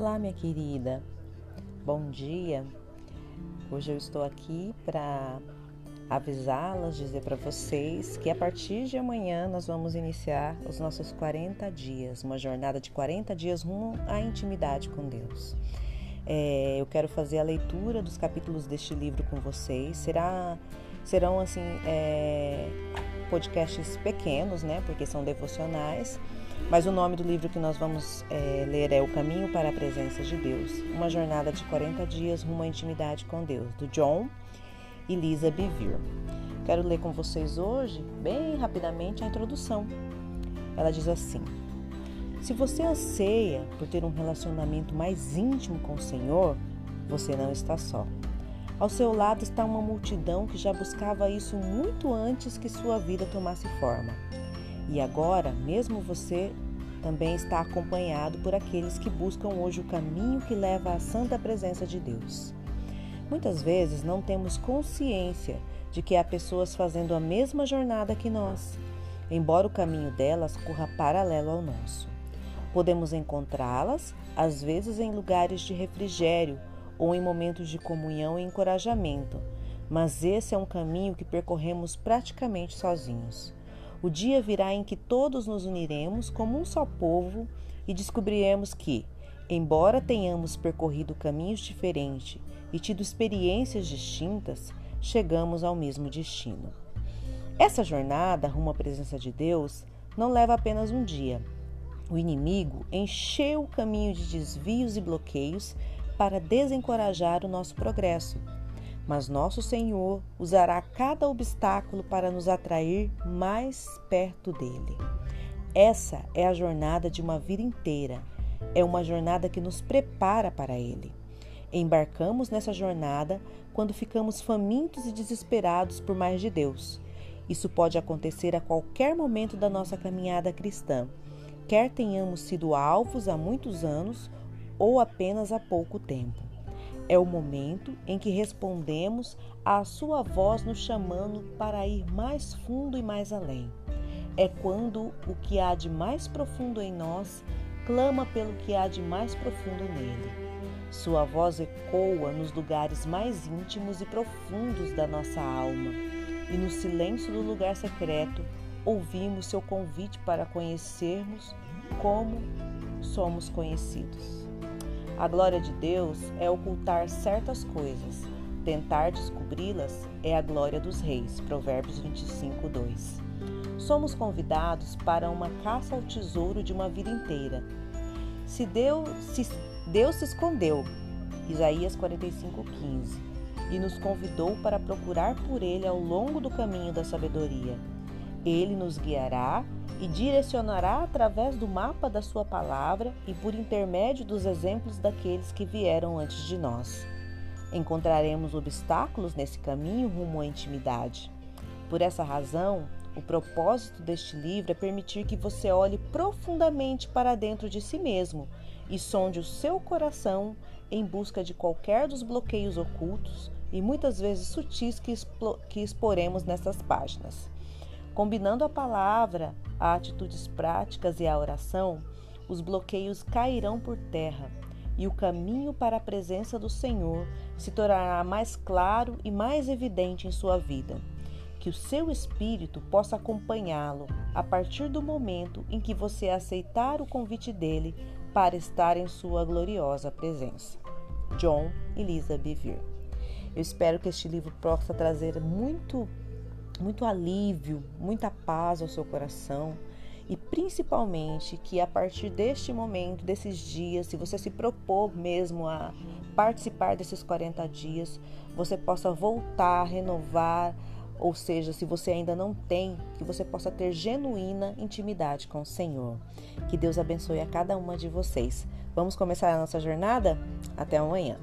Olá, minha querida. Bom dia. Hoje eu estou aqui para avisá-las, dizer para vocês que a partir de amanhã nós vamos iniciar os nossos 40 dias, uma jornada de 40 dias rumo à intimidade com Deus. É, eu quero fazer a leitura dos capítulos deste livro com vocês. Será, serão assim é, podcasts pequenos, né? Porque são devocionais mas o nome do livro que nós vamos é, ler é O Caminho para a Presença de Deus, uma jornada de 40 dias rumo à intimidade com Deus, do John e Lisa Bevere. Quero ler com vocês hoje, bem rapidamente, a introdução. Ela diz assim: Se você anseia por ter um relacionamento mais íntimo com o Senhor, você não está só. Ao seu lado está uma multidão que já buscava isso muito antes que sua vida tomasse forma. E agora, mesmo você também está acompanhado por aqueles que buscam hoje o caminho que leva à santa presença de Deus. Muitas vezes não temos consciência de que há pessoas fazendo a mesma jornada que nós, embora o caminho delas corra paralelo ao nosso. Podemos encontrá-las, às vezes, em lugares de refrigério ou em momentos de comunhão e encorajamento, mas esse é um caminho que percorremos praticamente sozinhos. O dia virá em que todos nos uniremos como um só povo e descobriremos que, embora tenhamos percorrido caminhos diferentes e tido experiências distintas, chegamos ao mesmo destino. Essa jornada rumo à presença de Deus não leva apenas um dia. O inimigo encheu o caminho de desvios e bloqueios para desencorajar o nosso progresso mas nosso Senhor usará cada obstáculo para nos atrair mais perto dele. Essa é a jornada de uma vida inteira. É uma jornada que nos prepara para ele. Embarcamos nessa jornada quando ficamos famintos e desesperados por mais de Deus. Isso pode acontecer a qualquer momento da nossa caminhada cristã, quer tenhamos sido alvos há muitos anos ou apenas há pouco tempo. É o momento em que respondemos à sua voz nos chamando para ir mais fundo e mais além. É quando o que há de mais profundo em nós clama pelo que há de mais profundo nele. Sua voz ecoa nos lugares mais íntimos e profundos da nossa alma, e no silêncio do lugar secreto ouvimos seu convite para conhecermos como somos conhecidos. A glória de Deus é ocultar certas coisas. Tentar descobri-las é a glória dos reis. Provérbios 25, 2. Somos convidados para uma caça ao tesouro de uma vida inteira. Se Deus se, Deus se escondeu, Isaías 45, 15, e nos convidou para procurar por Ele ao longo do caminho da sabedoria. Ele nos guiará e direcionará através do mapa da Sua palavra e por intermédio dos exemplos daqueles que vieram antes de nós. Encontraremos obstáculos nesse caminho rumo à intimidade. Por essa razão, o propósito deste livro é permitir que você olhe profundamente para dentro de si mesmo e sonde o seu coração em busca de qualquer dos bloqueios ocultos e muitas vezes sutis que, que exporemos nessas páginas. Combinando a palavra, a atitudes práticas e a oração, os bloqueios cairão por terra e o caminho para a presença do Senhor se tornará mais claro e mais evidente em sua vida. Que o seu espírito possa acompanhá-lo a partir do momento em que você aceitar o convite dele para estar em sua gloriosa presença. John e Lisa Bevere. Eu espero que este livro possa trazer muito muito alívio, muita paz ao seu coração e principalmente que a partir deste momento, desses dias, se você se propor mesmo a participar desses 40 dias, você possa voltar, renovar, ou seja, se você ainda não tem, que você possa ter genuína intimidade com o Senhor. Que Deus abençoe a cada uma de vocês. Vamos começar a nossa jornada? Até amanhã.